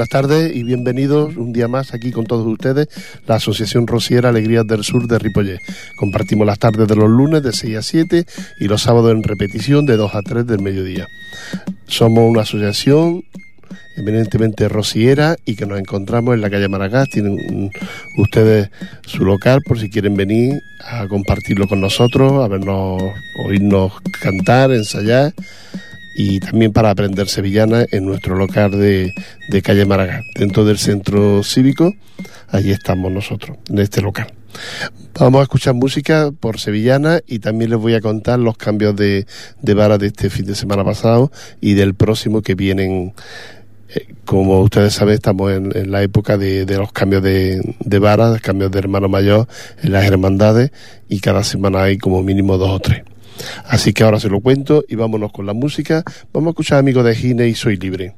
buenas tardes y bienvenidos un día más aquí con todos ustedes, la Asociación Rociera Alegrías del Sur de Ripollet. Compartimos las tardes de los lunes de 6 a 7 y los sábados en repetición de 2 a 3 del mediodía. Somos una asociación eminentemente rociera y que nos encontramos en la calle Maracás. Tienen ustedes su local por si quieren venir a compartirlo con nosotros, a vernos, oírnos cantar, ensayar y también para aprender sevillana en nuestro local de, de calle Maracás, dentro del centro cívico. Allí estamos nosotros, en este local. Vamos a escuchar música por sevillana y también les voy a contar los cambios de, de vara de este fin de semana pasado y del próximo que vienen eh, como ustedes saben, estamos en, la época de, los cambios de, de varas, cambios de hermano mayor en las hermandades y cada semana hay como mínimo dos o tres. Así que ahora se lo cuento y vámonos con la música. Vamos a escuchar Amigo de Gine y Soy Libre.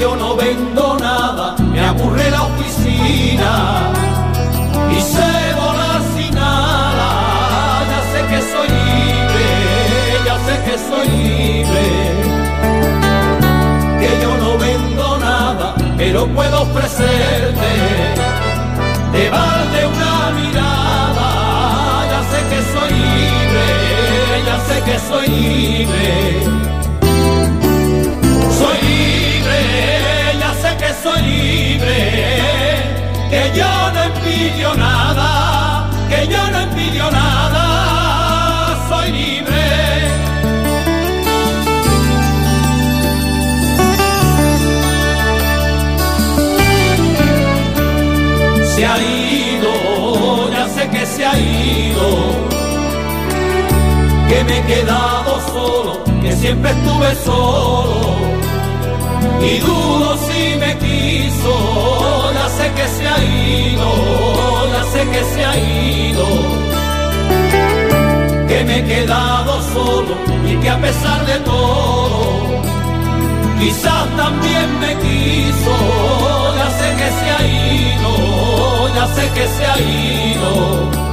Yo no vendo nada, me aburre la oficina y sé volar sin nada. Ya sé que soy libre, ya sé que soy libre, que yo no vendo nada, pero puedo ofrecerte de vale una mirada. Ya sé que soy libre, ya sé que soy libre. soy libre, que yo no envidio nada, que yo no envidio nada, soy libre. Se ha ido, ya sé que se ha ido, que me he quedado solo, que siempre estuve solo. Y dudo si me quiso, ya sé que se ha ido, ya sé que se ha ido, que me he quedado solo y que a pesar de todo, quizás también me quiso, ya sé que se ha ido, ya sé que se ha ido.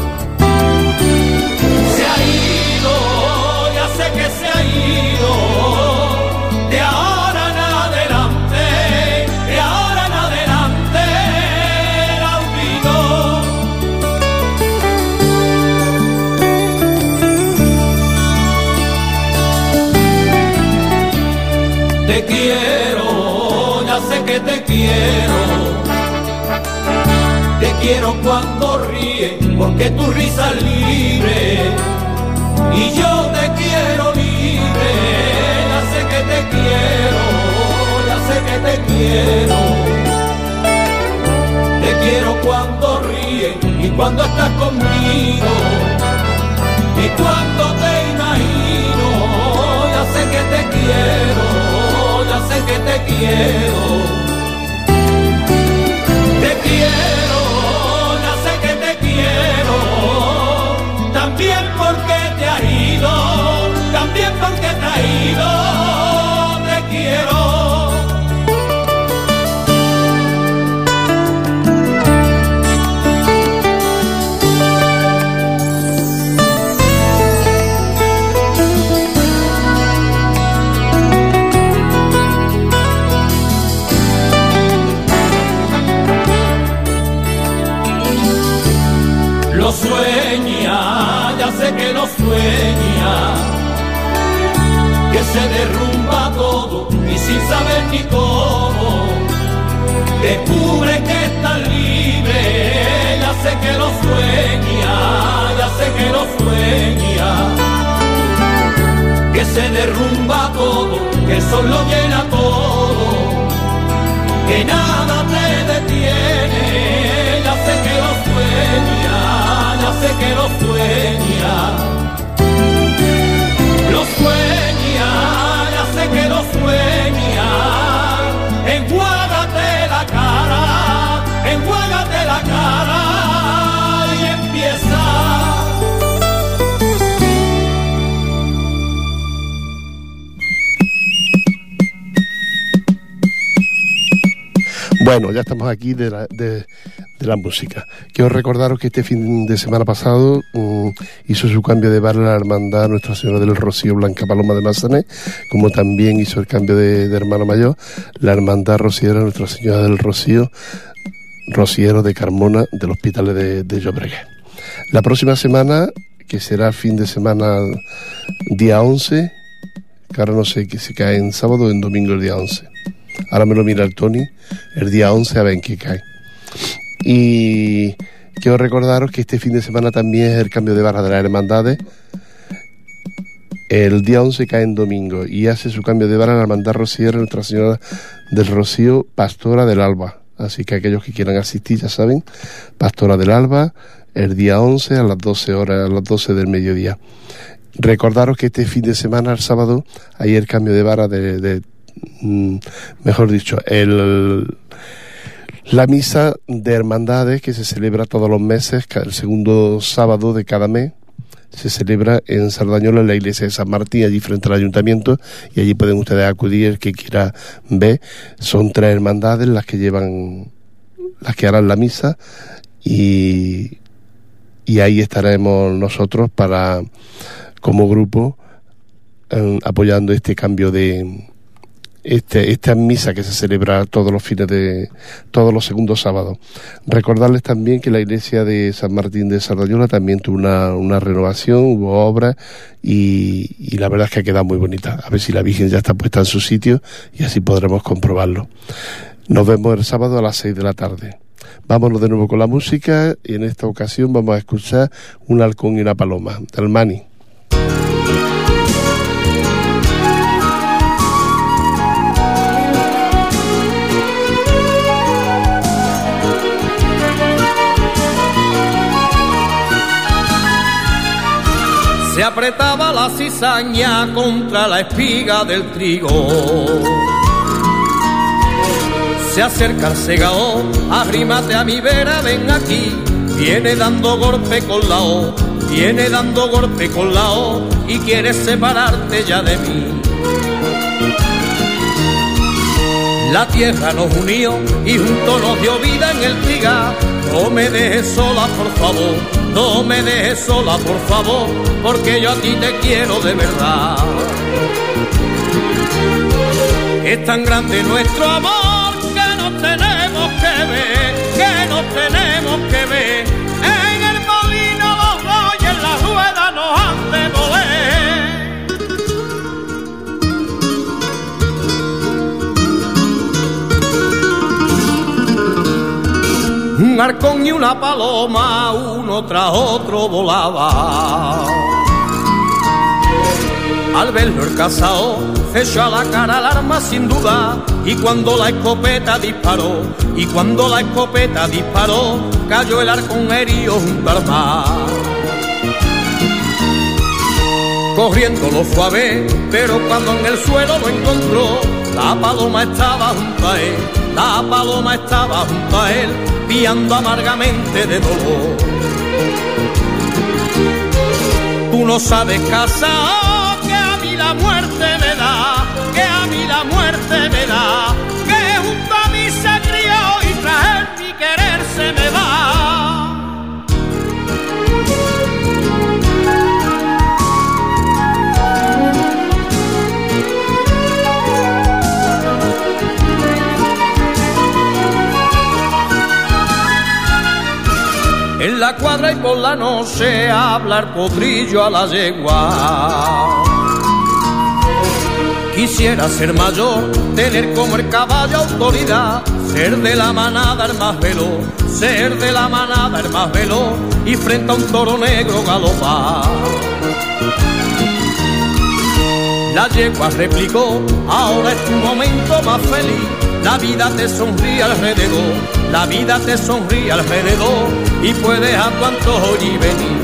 Quiero cuando ríes, porque tu risa es libre. Y yo te quiero libre, ya sé que te quiero, ya sé que te quiero. Te quiero cuando ríes y cuando estás conmigo. Y cuando te imagino, ya sé que te quiero, ya sé que te quiero. Sueña, ya sé que lo sueña que se derrumba todo y sin saber ni cómo descubre que está libre, ya sé que lo sueña, ya sé que lo sueña, que se derrumba todo, que solo llena todo, que nada te detiene, ya sé que lo sueña, ya sé que lo sueña. Lo sueña se quedó sueña, enjuágate la cara, enjuágate la cara y empieza. Bueno, ya estamos aquí de la, de, de la música. Quiero recordaros que este fin de semana pasado mm, hizo su cambio de bar la hermandad Nuestra Señora del Rocío Blanca Paloma de Mazané, como también hizo el cambio de, hermano mayor la hermandad rociera Nuestra Señora del Rocío, Rociero de Carmona del Hospital de, de La próxima semana, que será fin de semana día 11, que ahora no sé que se cae en sábado o en domingo el día 11 Ahora me lo mira el Tony, el día 11 a ver en qué cae. Y quiero recordaros que este fin de semana también es el cambio de barra de las hermandades. El día 11 cae en domingo y hace su cambio de barra la hermandad Rocío Nuestra Señora del Rocío, Pastora del Alba. Así que aquellos que quieran asistir ya saben, Pastora del Alba, el día 11 a las 12 horas, a las 12 del mediodía. Recordaros que este fin de semana, el sábado, hay el cambio de vara de Mm, mejor dicho, el, la misa de hermandades que se celebra todos los meses, el segundo sábado de cada mes, se celebra en Sardañola, en la iglesia de San Martín, allí frente al ayuntamiento, y allí pueden ustedes acudir, el que quiera ver. Son tres hermandades las que llevan, las que harán la misa, y, y ahí estaremos nosotros para, como grupo, apoyando este cambio de, este, esta misa que se celebra todos los fines de, todos los segundos sábados. Recordarles también que la iglesia de San Martín de Sardañola también tuvo una, una renovación, hubo obras y, y, la verdad es que ha quedado muy bonita. A ver si la Virgen ya está puesta en su sitio y así podremos comprobarlo. Nos vemos el sábado a las seis de la tarde. Vámonos de nuevo con la música y en esta ocasión vamos a escuchar un halcón y una paloma, del Mani. Se apretaba la cizaña contra la espiga del trigo. Se acerca el segao, arrímate a mi vera, ven aquí, viene dando golpe con la O, viene dando golpe con la O y quiere separarte ya de mí. La tierra nos unió y juntos nos dio vida en el trigal. No me dejes sola, por favor, no me dejes sola, por favor, porque yo a ti te quiero de verdad. Es tan grande nuestro amor Un arcón y una paloma, uno tras otro volaba. Al verlo el casao, echó a la cara al arma sin duda, y cuando la escopeta disparó, y cuando la escopeta disparó, cayó el arcón herido junto al mar. Corriendo lo fue a ver, pero cuando en el suelo lo encontró, la paloma estaba junto a él, la paloma estaba junto a él, amargamente de dolor. Tú no sabes casa que a mí la muerte me da, que a mí la muerte me da, cuadra y por la noche hablar podrillo a la yegua. Quisiera ser mayor, tener como el caballo autoridad, ser de la manada el más veloz, ser de la manada el más veloz y frente a un toro negro galopar. La yegua replicó, ahora es tu momento más feliz, la vida te sonríe alrededor, la vida te sonríe alrededor y puedes a tu antojo y venir.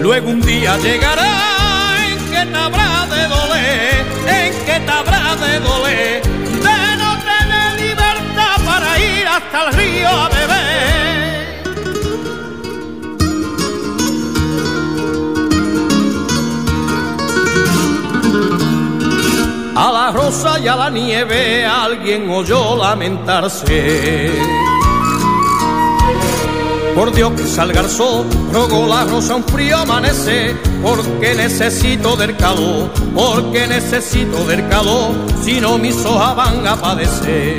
Luego un día llegará en que te habrá de doler, en que te habrá de doler, de no tener libertad para ir hasta el río a beber. Rosa y a la nieve alguien oyó lamentarse. Por Dios que salga el sol, rogó la rosa un frío amanece, porque necesito del calor, porque necesito del calor, si no mis hojas van a padecer.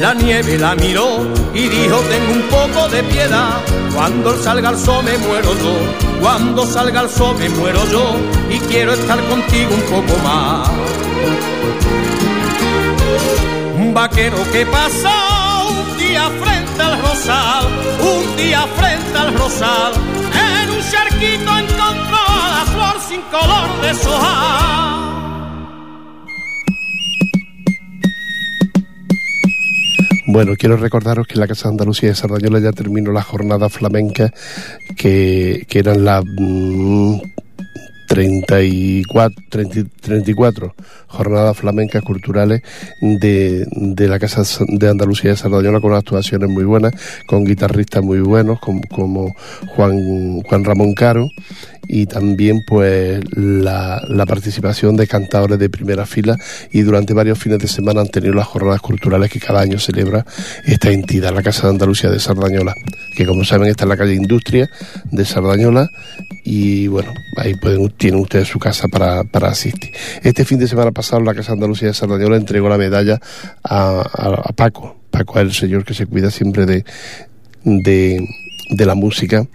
La nieve la miró y dijo tengo un poco de piedad, cuando el sol me muero yo, cuando salga el sol me muero yo y quiero estar contigo un poco más. Un vaquero que pasa un día frente al rosal, un día frente al rosal, en un charquito encontró la flor sin color de soja. Bueno, quiero recordaros que en la Casa de Andalucía de Sardañola ya terminó la jornada flamenca que, que eran las mm, 34, 34 jornadas flamencas culturales de, de, la Casa de Andalucía de Sardañola con actuaciones muy buenas, con guitarristas muy buenos como, como Juan, Juan Ramón Caro y también pues la, participación de cantadores de primera fila y durante varios fines de semana han tenido las jornadas culturales que cada año celebra esta entidad, la Casa de Andalucía de Sardañola, que como saben está en la calle Industria de Sardañola y bueno, ahí pueden, tienen ustedes su casa para, para asistir. Este fin de semana pasado la Casa de Andalucía de Sardañola entregó la medalla a, a, a Paco, Paco es el señor que se cuida siempre de, de, de la música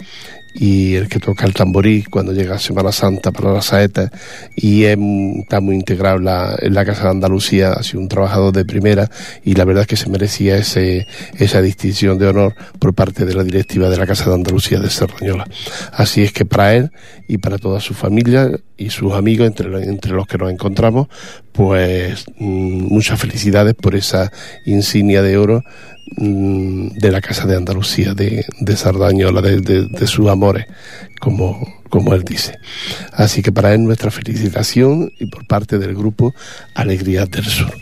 y el que toca el tamborí cuando llega Semana Santa para la saeta y está muy integrado la, en la, Casa de Andalucía, ha sido un trabajador de primera y la verdad es que se merecía ese, esa distinción de honor por parte de la directiva de la Casa de Andalucía de Serrañola. Así es que para él y para toda su familia y sus amigos entre, entre los que nos encontramos, pues mmm, muchas felicidades por esa insignia de oro de la Casa de Andalucía de, de Sardañola, de, de, de sus amores, como, como él dice. Así que para él nuestra felicitación y por parte del grupo Alegrías del Sur.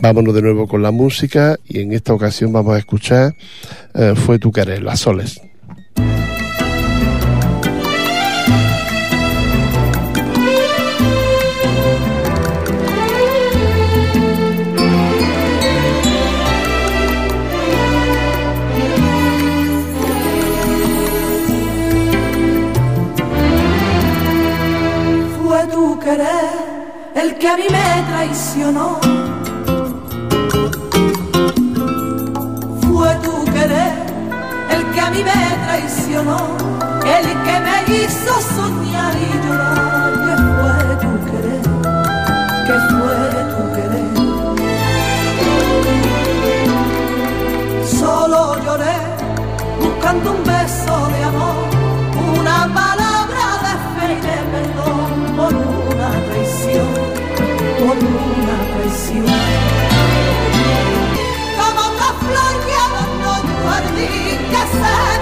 Vámonos de nuevo con la música y en esta ocasión vamos a escuchar eh, Fue tu querer, las soles. El que a mí me traicionó. Fue tu querer el que a mí me traicionó, el que me hizo soñar y llorar. Que fue tu querer, que fue tu querer. Solo lloré buscando un beso de amor, una palabra por una traición. Como otra flor que abandonó tu jardín que se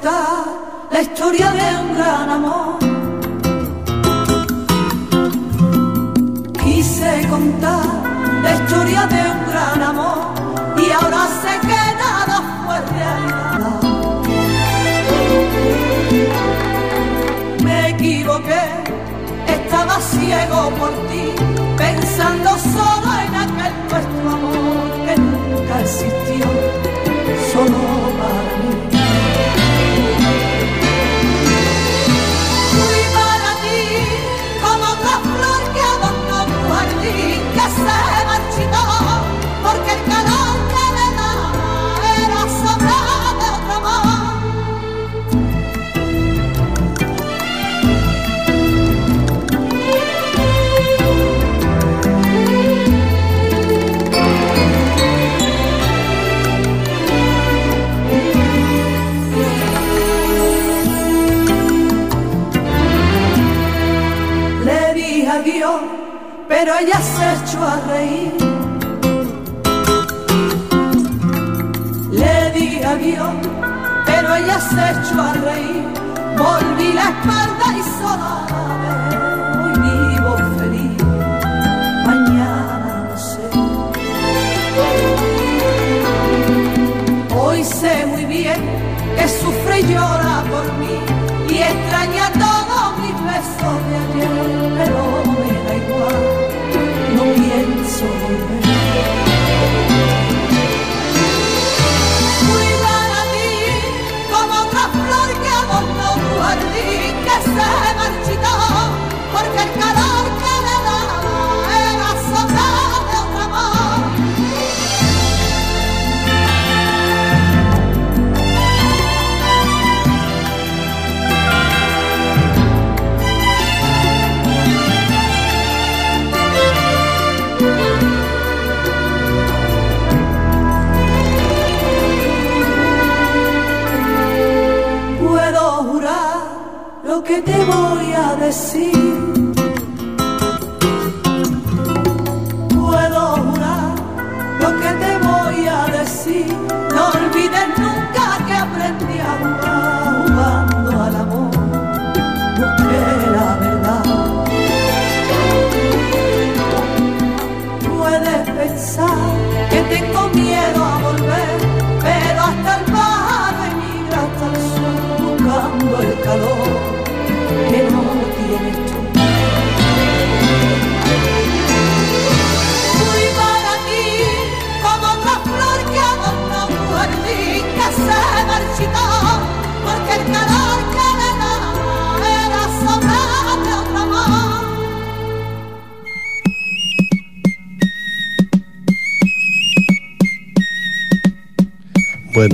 contar la historia de un gran amor. Quise contar la historia de un gran amor y ahora sé que nada fue realidad. Me equivoqué, estaba ciego por ti, pensando solo en aquel nuestro amor que nunca existió, solo para mí. Echó a reír. la vio, pero ella se echó a reír. Volví la espalda y sola hoy vivo feliz. Mañana no sé. Hoy sé muy bien que sufre y llora por mí y extraña todos mis besos de ayer, pero soul. Voy a decir.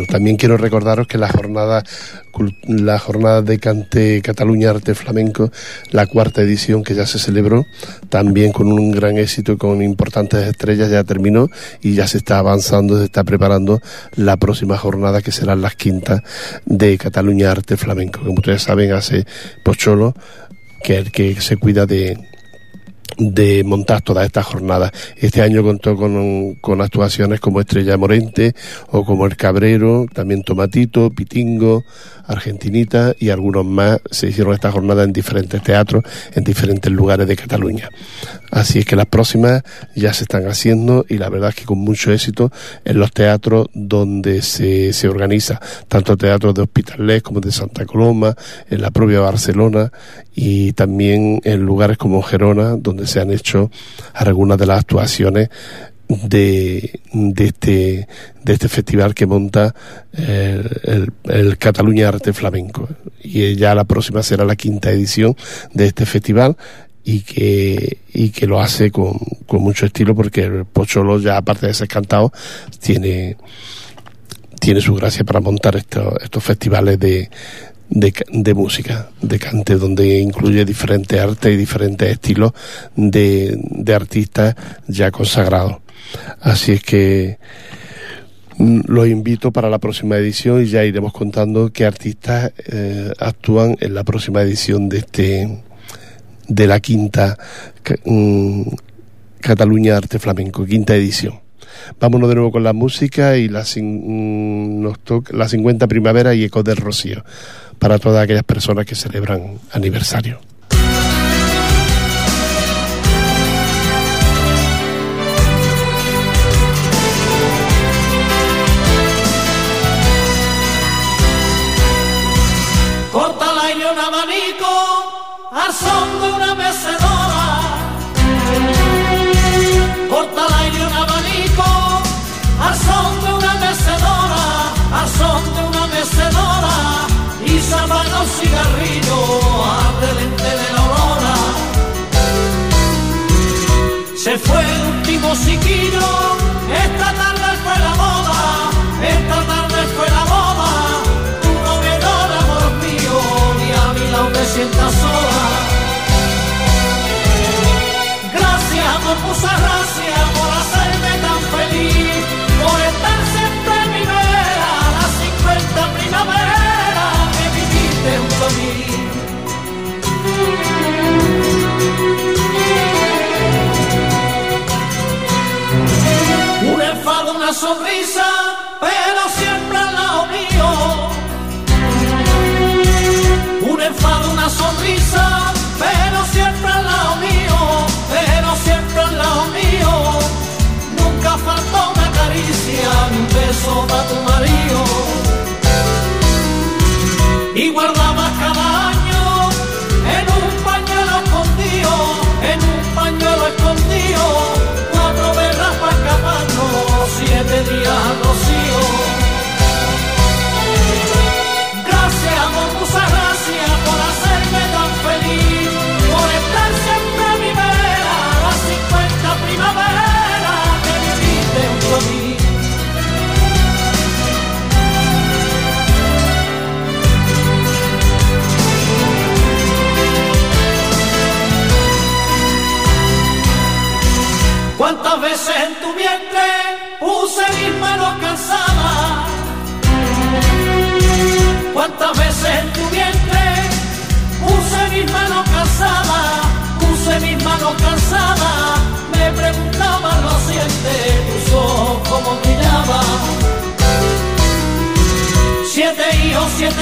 También quiero recordaros que la jornada, la jornada de Cante Cataluña Arte Flamenco, la cuarta edición que ya se celebró, también con un gran éxito con importantes estrellas, ya terminó y ya se está avanzando, se está preparando la próxima jornada que serán las quintas de Cataluña Arte Flamenco. Como ustedes saben, hace Pocholo, que es el que se cuida de, de montar todas estas jornadas. Este año contó con, con actuaciones como Estrella Morente o como El Cabrero, también Tomatito, Pitingo, Argentinita y algunos más. Se hicieron estas jornadas en diferentes teatros, en diferentes lugares de Cataluña. Así es que las próximas ya se están haciendo y la verdad es que con mucho éxito en los teatros donde se, se organiza, tanto teatros de Hospitalet como de Santa Coloma, en la propia Barcelona y también en lugares como Gerona, donde se han hecho algunas de las actuaciones de, este este festival que monta el, el, el Cataluña Arte Flamenco. Y ya la próxima será la quinta edición de este festival y que, y que lo hace con, con mucho estilo porque el Pocholo ya aparte de ser cantado tiene tiene su gracia para montar estos, estos festivales de, de, de música, de cante, donde incluye diferentes artes y diferentes estilos de, de artistas ya consagrados. Así es que mm, los invito para la próxima edición y ya iremos contando qué artistas eh, actúan en la próxima edición de este de la quinta mm, Cataluña Arte Flamenco, quinta edición. Vámonos de nuevo con la música y la, mm, nos toca la 50 primavera y Ecos del Rocío para todas aquellas personas que celebran aniversario.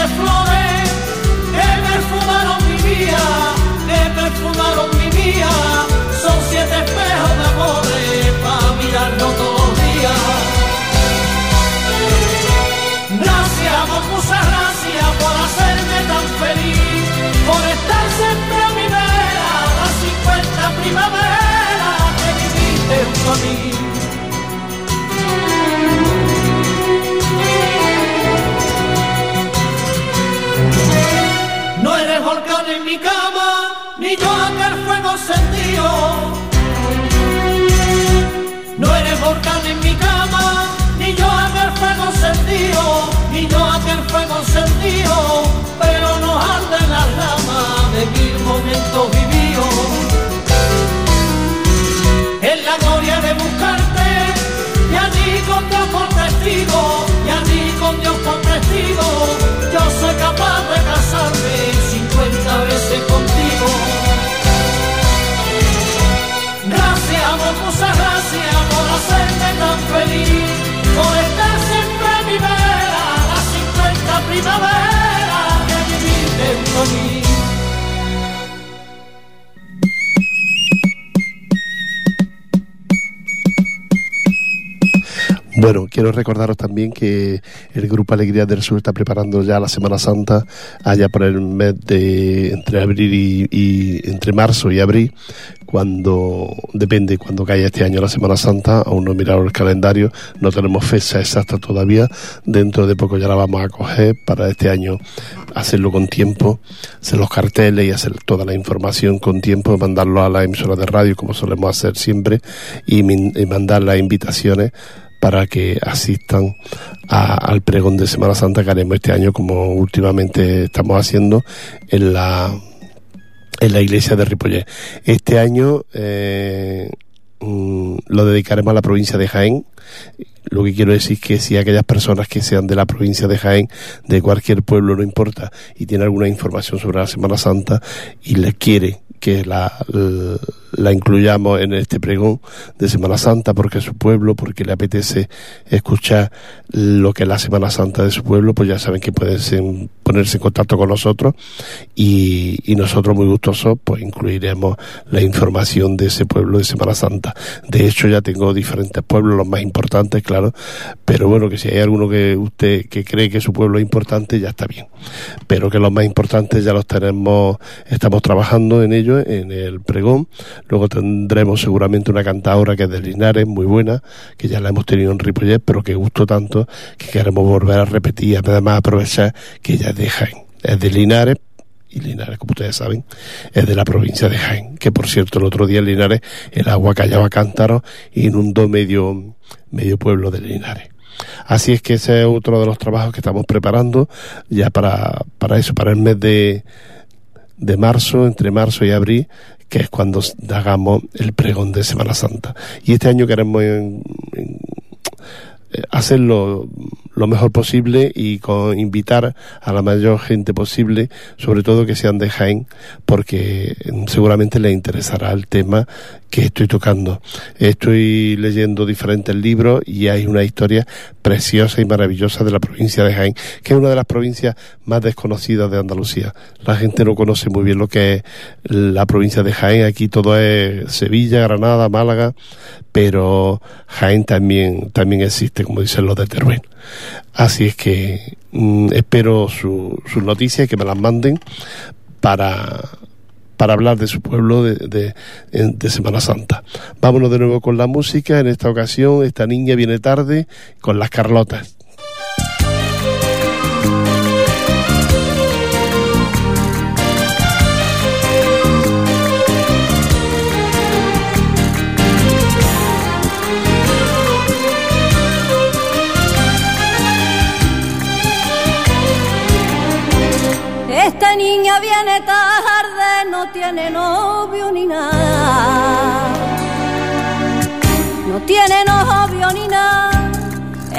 Flores que perfumaron mi vida, que perfumaron mi vida. Son siete espejos de amores para mirarnos todos los días. Gracias, muchas gracias por hacerme tan feliz, por estar siempre a mi vera, las 50 primaveras que viviste junto a mí. Fuego sentido. No eres volcán en mi cama, ni yo aquel fuego sentido, ni yo aquel fuego sentido, pero nos arden las ramas de mil momentos vividos. En la gloria de buscarte, y allí con Dios por testigo, y allí con Dios por testigo, hacerme Bueno, quiero recordaros también que el Grupo Alegría del Sur está preparando ya la Semana Santa, allá por el mes de entre abril y, entre marzo y abril, cuando depende cuando caiga este año la Semana Santa, aún no he mirado el calendario, no tenemos fecha exacta todavía, dentro de poco ya la vamos a coger para este año hacerlo con tiempo, hacer los carteles y hacer toda la información con tiempo, mandarlo a la emisora de radio como solemos hacer siempre y, y mandar las invitaciones para que asistan al pregón de Semana Santa que haremos este año como últimamente estamos haciendo en la en la iglesia de Ripollet. Este año eh, mm, lo dedicaremos a la provincia de Jaén. Lo que quiero decir es que si aquellas personas que sean de la provincia de Jaén, de cualquier pueblo, no importa, y tienen alguna información sobre la Semana Santa y les quiere que la, la incluyamos en este pregón de Semana Santa porque su pueblo, porque le apetece escuchar lo que es la Semana Santa de su pueblo, pues ya saben que pueden ponerse en contacto con nosotros y, y nosotros muy gustosos pues incluiremos la información de ese pueblo de Semana Santa. De hecho ya tengo diferentes pueblos, los más importantes, claro, pero bueno, que si hay alguno que usted que cree que su pueblo es importante, ya está bien. Pero que los más importantes ya los tenemos, estamos trabajando en ello, en el pregón. Luego tendremos seguramente una cantadora que es de Linares, muy buena, que ya la hemos tenido en Ripollet, pero que gustó tanto que queremos volver a repetir, además aprovechar que ella es de Jaén, es de Linares, y Linares, como ustedes saben, es de la provincia de Jaén, que por cierto el otro día en Linares el agua callaba cántaros y inundó medio, medio pueblo de Linares. Así es que ese es otro de los trabajos que estamos preparando ya para, para eso, para el mes de, de marzo, entre marzo y abril, que es cuando hagamos el pregón de Semana Santa. Y este año queremos en- en- hacerlo lo mejor posible y con invitar a la mayor gente posible, sobre todo que sean de Jaén, porque mm, seguramente les interesará el tema que estoy tocando. Estoy leyendo diferentes libros y hay una historia preciosa y maravillosa de la provincia de Jaén, que es una de las provincias más desconocidas de Andalucía. La gente no conoce muy bien lo que es la provincia de Jaén. Aquí todo es Sevilla, Granada, Málaga, pero Jaén también, también existe, como dicen los de Teruel. Así es que mm, espero sus noticias, que me las manden para, para hablar de su pueblo de, de, de, Semana Santa. Vámonos de nuevo con la música. En esta ocasión, esta niña viene tarde con las Carlotas.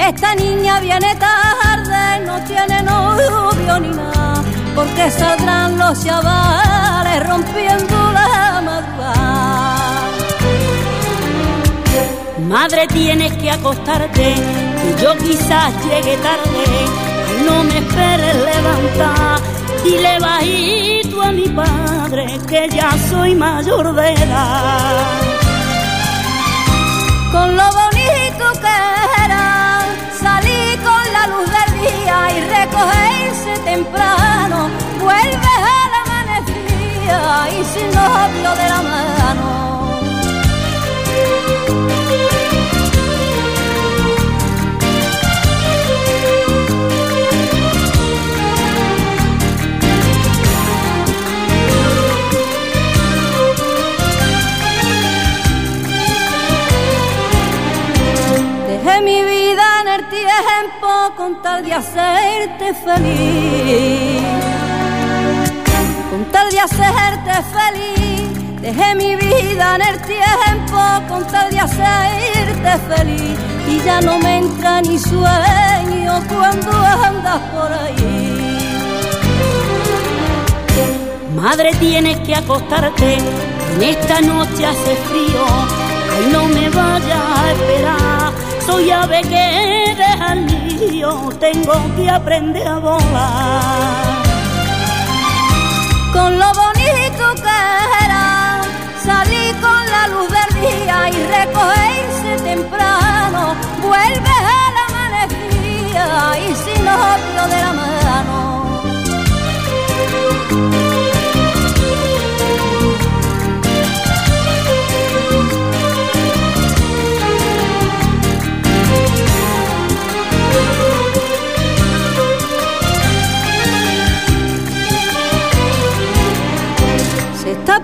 Esta niña viene tarde, no tiene novio ni nada. Porque saldrán los chavales rompiendo la madrugada. Madre, tienes que acostarte, que yo quizás llegue tarde. No me esperes levantar Dile bajito a mi padre que ya soy mayor de edad. Con lo bonito que y recogerse temprano. Vuelve a la amanecía y sin novio de la mano. mi vida en el tiempo con tal de hacerte feliz. Con tal de hacerte feliz, dejé mi vida en el tiempo con tal de hacerte feliz. Y ya no me entra ni sueño cuando andas por ahí. Madre, tienes que acostarte, en esta noche hace frío, ay no me vaya a esperar soy ave que deja nido, tengo que aprender a volar. Con lo bonito que era, salí con la luz del día y recogerse temprano, vuelve a la amanecía y sin novio de la mano.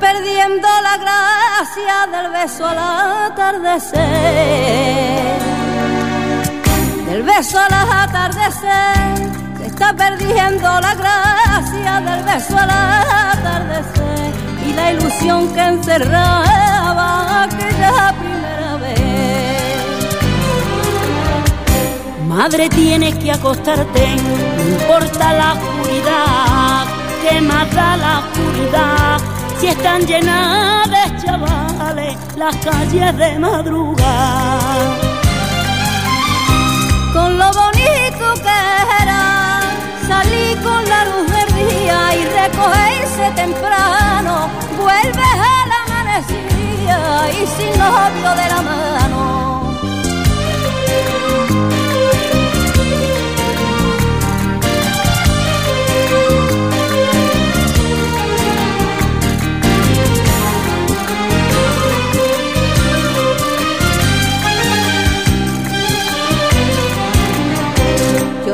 Perdiendo la gracia del beso al atardecer. Del beso al atardecer, se está perdiendo la gracia del beso al atardecer y la ilusión que encerraba aquella primera vez. Madre, tienes que acostarte, no importa la oscuridad, que mata la oscuridad si están llenas de chavales las calles de madrugada. Con lo bonito que era, salí con la luz del día y recogerse temprano, vuelve a la y sin novio de la mano.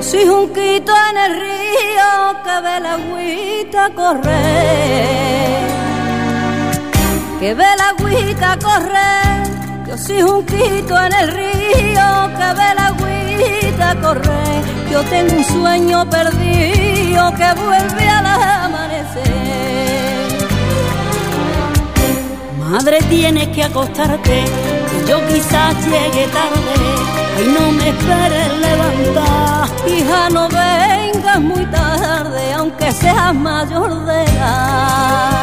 Soy un quito en el río que ve la agüita correr, que ve la agüita correr. Yo soy un quito en el río que ve la agüita correr. Yo tengo un sueño perdido que vuelve al amanecer. Madre, tienes que acostarte, que yo quizás llegue tarde y no me esperes levantar. Hija, no vengas muy tarde, aunque seas mayor de edad.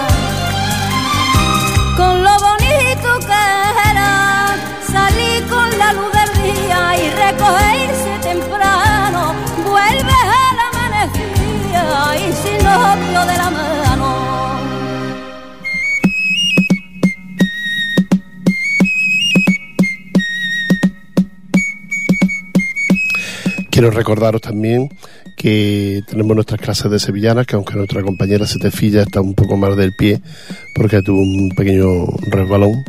Quiero recordaros también que tenemos nuestras clases de sevillanas, que aunque nuestra compañera Setefilla está un poco mal del pie porque tuvo un pequeño resbalón,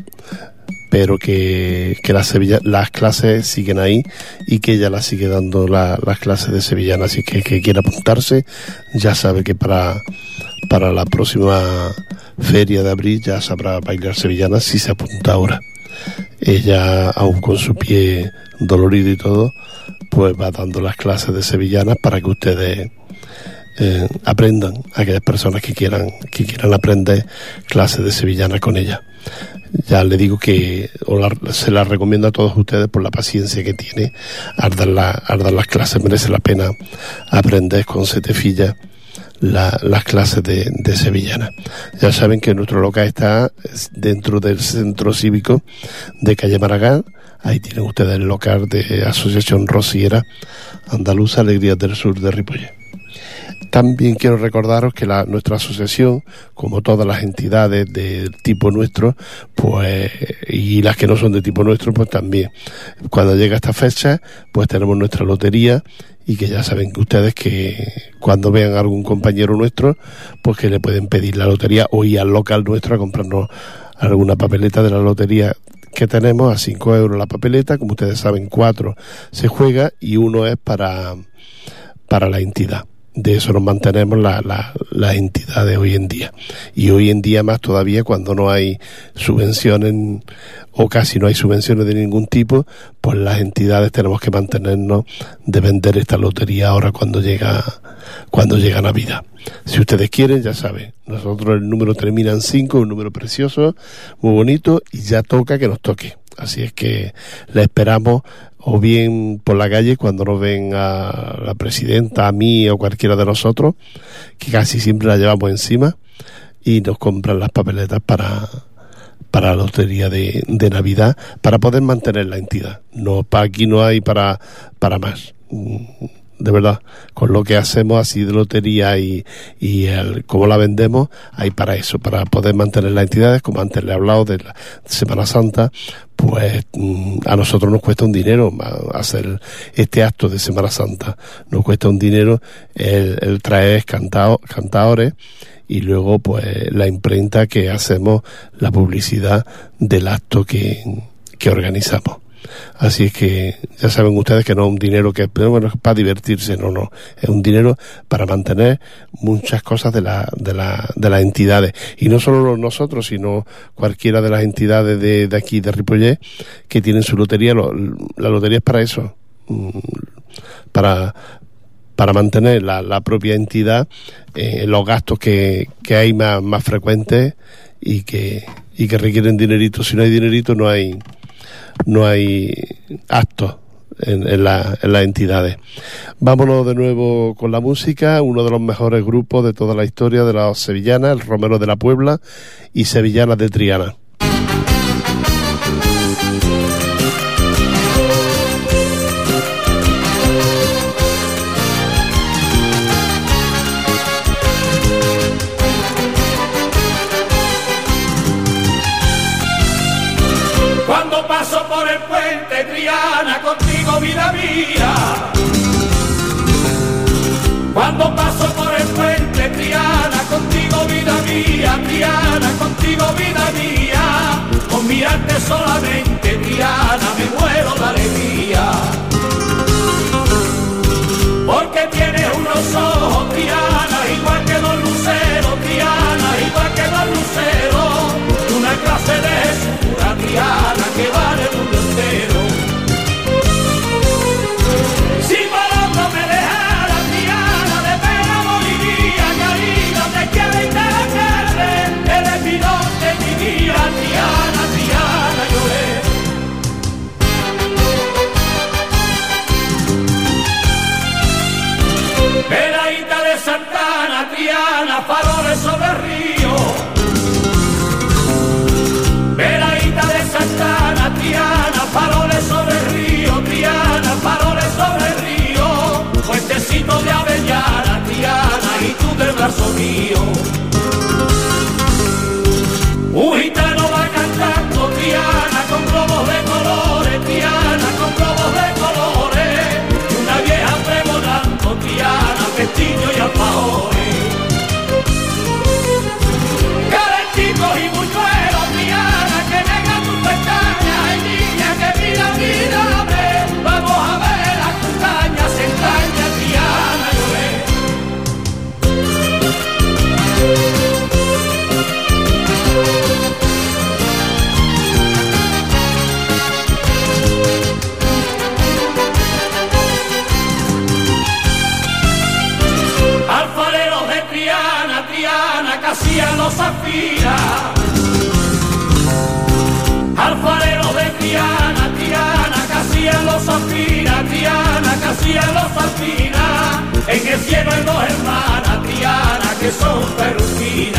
pero que, que las, las clases siguen ahí y que ella las sigue dando las clases de sevillana. Así que que quiera apuntarse ya sabe que para, para la próxima feria de abril ya sabrá bailar sevillana si se apunta ahora. Ella, aún con su pie dolorido y todo, pues va dando las clases de sevillanas para que ustedes eh, aprendan, aquellas personas que quieran, que quieran aprender clases de sevillana con ella. Ya le digo que se la recomiendo a todos ustedes por la paciencia que tiene al dar, las clases. Merece la pena aprender con setefilla las clases de, de, sevillana. Ya saben que nuestro local está dentro del centro cívico de calle Maragall. Ahí tienen ustedes el local de Asociación Rosiera Andaluza Alegrías del Sur de Ripollet. También quiero recordaros que nuestra asociación, como todas las entidades de tipo nuestro, pues, y las que no son de tipo nuestro, pues también, cuando llega esta fecha, pues tenemos nuestra lotería y que ya saben que ustedes que cuando vean a algún compañero nuestro, pues que le pueden pedir la lotería o ir al local nuestro a comprarnos alguna papeleta de la lotería que tenemos a 5 euros la papeleta, como ustedes saben, cuatro se juega y uno es para, para la entidad de eso nos mantenemos las la, entidades hoy en día. Y hoy en día más todavía cuando no hay subvenciones o casi no hay subvenciones de ningún tipo, pues las entidades tenemos que mantenernos de vender esta lotería ahora cuando llega cuando llega Navidad. Si ustedes quieren, ya saben, nosotros el número termina en 5, un número precioso, muy bonito, y ya toca que nos toque. Así es que le esperamos o bien por la calle cuando nos ven a la presidenta, a mí o cualquiera de nosotros, que casi siempre la llevamos encima y nos compran las papeletas para, para la lotería de, de Navidad para poder mantener la entidad. No, para aquí no hay para, para más de verdad, con lo que hacemos así de lotería y, y el, cómo la vendemos, hay para eso, para poder mantener las entidades, como antes le he hablado de la Semana Santa, pues mm, a nosotros nos cuesta un dinero hacer este acto de Semana Santa, nos cuesta un dinero el, traer cantado, cantadores y luego pues la imprenta que hacemos, la publicidad del acto que, que organizamos. Así es que ya saben ustedes que no es un dinero que bueno, para divertirse, no, no. Es un dinero para mantener muchas cosas de, la, de, la, de las entidades. Y no solo nosotros, sino cualquiera de las entidades de, de aquí, de Ripollet, que tienen su lotería. la lotería es para eso. Mm, para, para mantener la, la propia entidad eh, los gastos que, que hay más, más frecuentes y que, y que requieren dinerito. Si no hay dinerito, no hay, no hay actos en, en, las entidades. Vámonos de nuevo con la música, uno de los mejores grupos de toda la historia de las sevillanas, el Romero de la Puebla y Sevillanas de Triana. Vida mía. Cuando paso por el puente, Triana, contigo vida mía, Triana, contigo vida mía. Con mirarte solamente, Triana, me muero de alegría. Porque tienes unos ojos, Triana, igual que dos luceros, Triana, igual que dos luceros. Una clase de Jesús, Triana, que vale tú día los afina. Alfarero de Triana, Triana, Casilla los afina, Triana, Casilla los afina. En el cielo hay dos hermanas, Triana, que son peruquinas.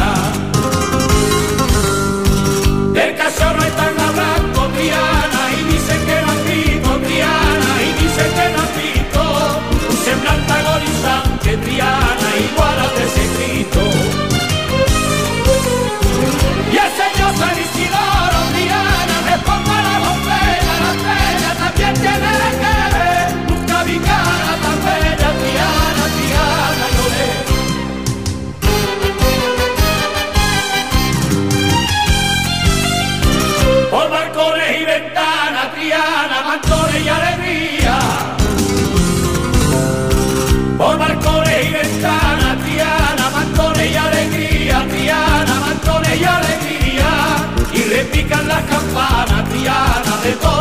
mañana de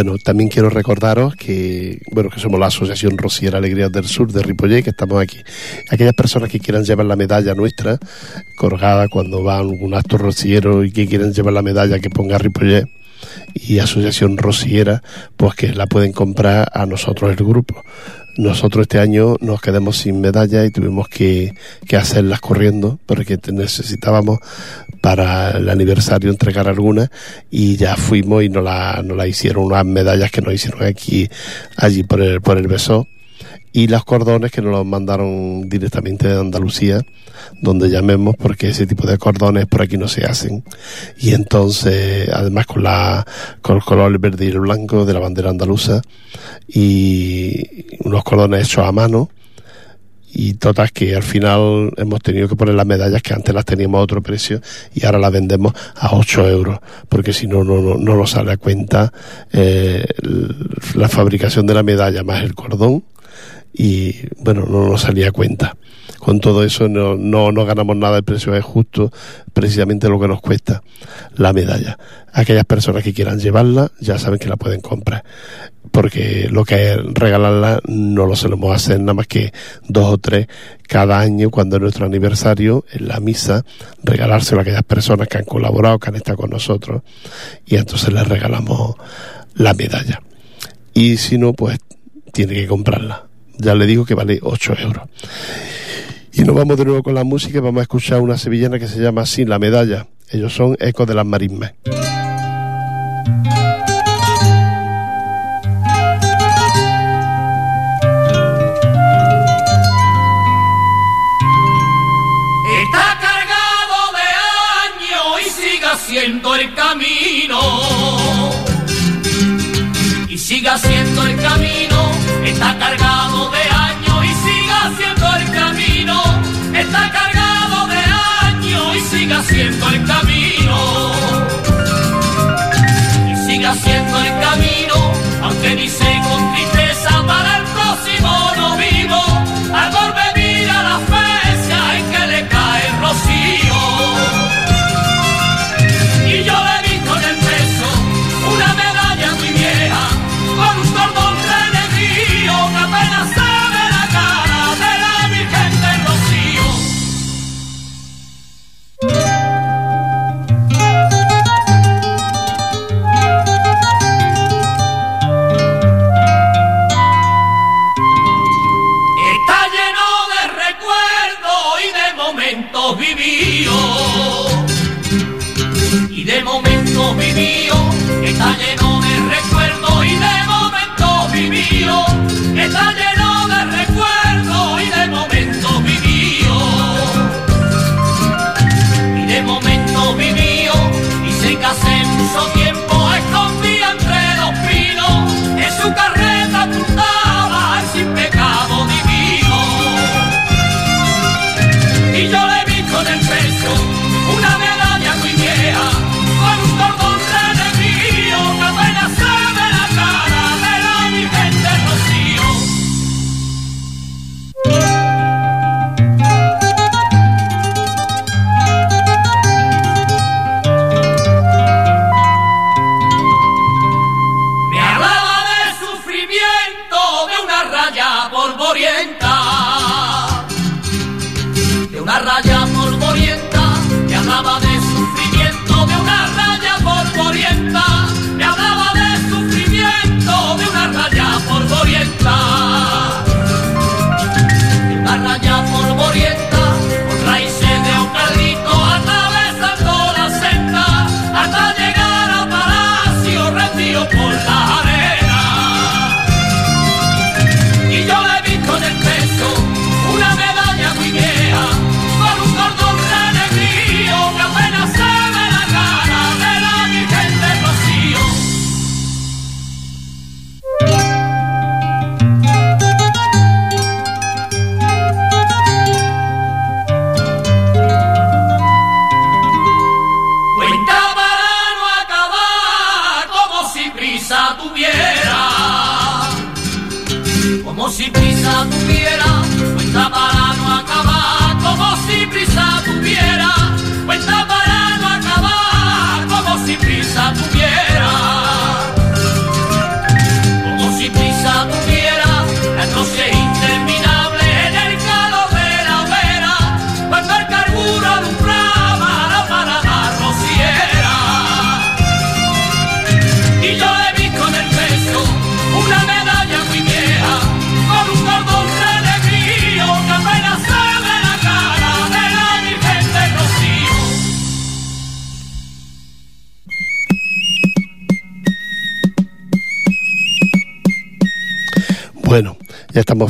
Bueno, también quiero recordaros que, bueno, que somos la Asociación Rociera Alegrías del Sur de Ripollet, que estamos aquí. Aquellas personas que quieran llevar la medalla nuestra, colgada cuando va un acto rociero y que quieran llevar la medalla que ponga Ripollet, y Asociación Rociera, pues que la pueden comprar a nosotros el grupo. Nosotros este año nos quedamos sin medalla y tuvimos que, que hacerlas corriendo porque necesitábamos para el aniversario entregar algunas y ya fuimos y nos la, nos la hicieron. Unas medallas que nos hicieron aquí, allí por el, por el beso y los cordones que nos los mandaron directamente de Andalucía, donde llamemos porque ese tipo de cordones por aquí no se hacen. Y entonces, además con la con el color verde y el blanco de la bandera andaluza y unos cordones hechos a mano y todas que al final hemos tenido que poner las medallas que antes las teníamos a otro precio y ahora las vendemos a 8 euros porque si no no, no nos sale a cuenta eh, la fabricación de la medalla más el cordón y bueno, no nos salía cuenta. Con todo eso no, no, no ganamos nada, el precio es justo, precisamente lo que nos cuesta la medalla. Aquellas personas que quieran llevarla ya saben que la pueden comprar, porque lo que es regalarla no lo solemos hacer nada más que dos o tres cada año cuando es nuestro aniversario en la misa, regalárselo a aquellas personas que han colaborado, que han estado con nosotros y entonces les regalamos la medalla. Y si no, pues tiene que comprarla ya le digo que vale 8 euros. Y nos vamos de nuevo con la música y vamos a escuchar una sevillana que se llama Sin la medalla. Ellos son Ecos de las Marismas. Está cargado de años y siga siendo el camino. Y siga siendo el camino. Cargado de años y siga siendo el camino. Está cargado de años y siga siendo el camino. Y siga siendo el camino,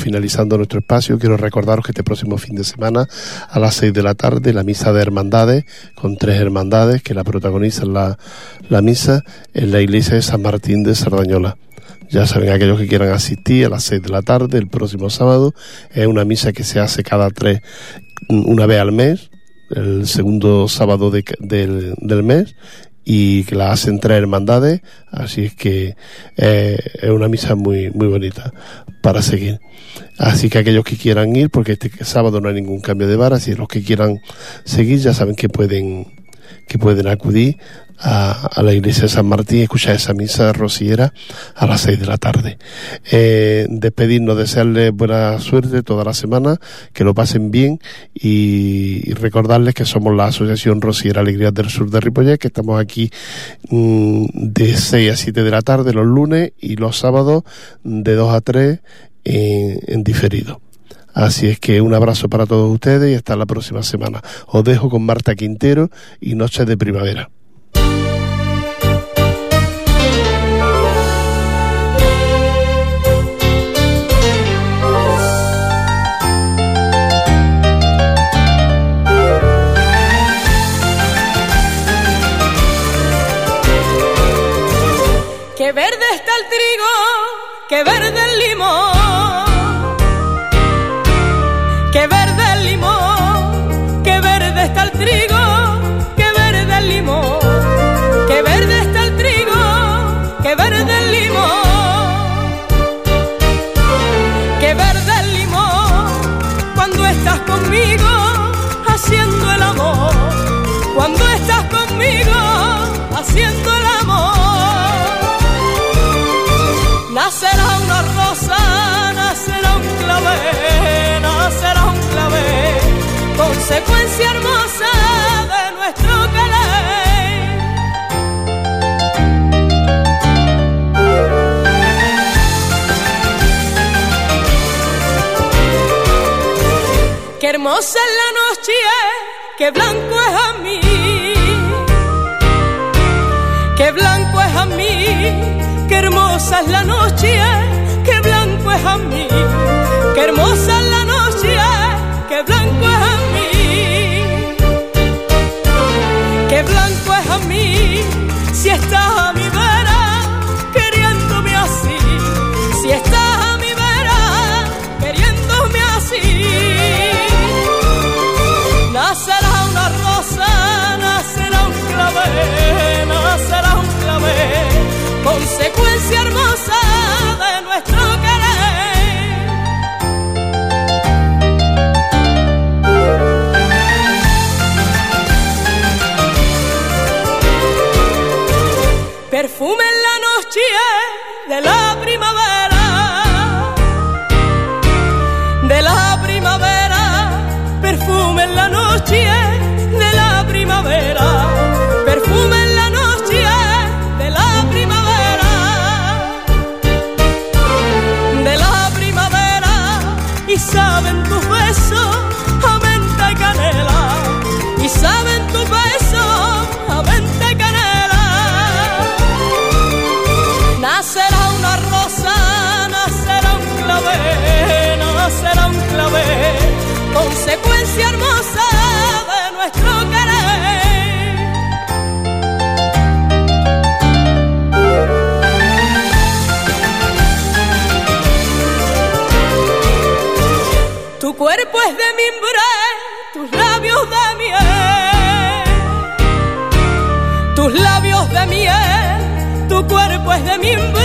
finalizando nuestro espacio. Quiero recordaros que este próximo fin de semana, a las seis de la tarde, la misa de hermandades, con tres hermandades que la protagonizan la, la misa en la iglesia de San Martín de Sardañola. Ya saben, aquellos que quieran asistir a las seis de la tarde, el próximo sábado, es una misa que se hace cada tres, una vez al mes, el segundo sábado de, del, del mes, y que la hacen tres hermandades, así es que eh, es una misa muy, muy bonita para seguir. Así que aquellos que quieran ir, porque este sábado no hay ningún cambio de vara, si los que quieran seguir ya saben que pueden que pueden acudir a, la iglesia de San Martín y escuchar esa misa rociera a las seis de la tarde. Eh, despedirnos, desearles buena suerte toda la semana, que lo pasen bien y, recordarles que somos la Asociación Rociera Alegría del Sur de Ripollet, que estamos aquí mm, de 6 a 7 de la tarde los lunes y los sábados de 2 a 3 en, en diferido. Así es que un abrazo para todos ustedes y hasta la próxima semana. Os dejo con Marta Quintero y Noches de Primavera. Qué verde el limón. Qué verde el limón, qué verde está el trigo, qué verde el limón. Qué verde está el trigo, qué verde el limón. Qué verde el limón cuando estás conmigo haciendo el amor. Cuando estás conmigo haciendo el amor. Nacerá una rosa, nacerá un clavel, nacerá un clavel, consecuencia hermosa de nuestro querer. Qué hermosa es la noche, qué blanco es a mí, qué blanco es a mí, hermosa es la noche, qué blanco es a mí, qué hermosa es la noche, qué blanco es a mí, qué blanco es a mí, si estás hermosa de nuestro querer. Perfume en la noche de la primavera, de la primavera, perfume en la noche consecuencia hermosa de nuestro querer. Tu cuerpo es de mimbre, tus labios de miel, tus labios de miel, tu cuerpo es de mimbre,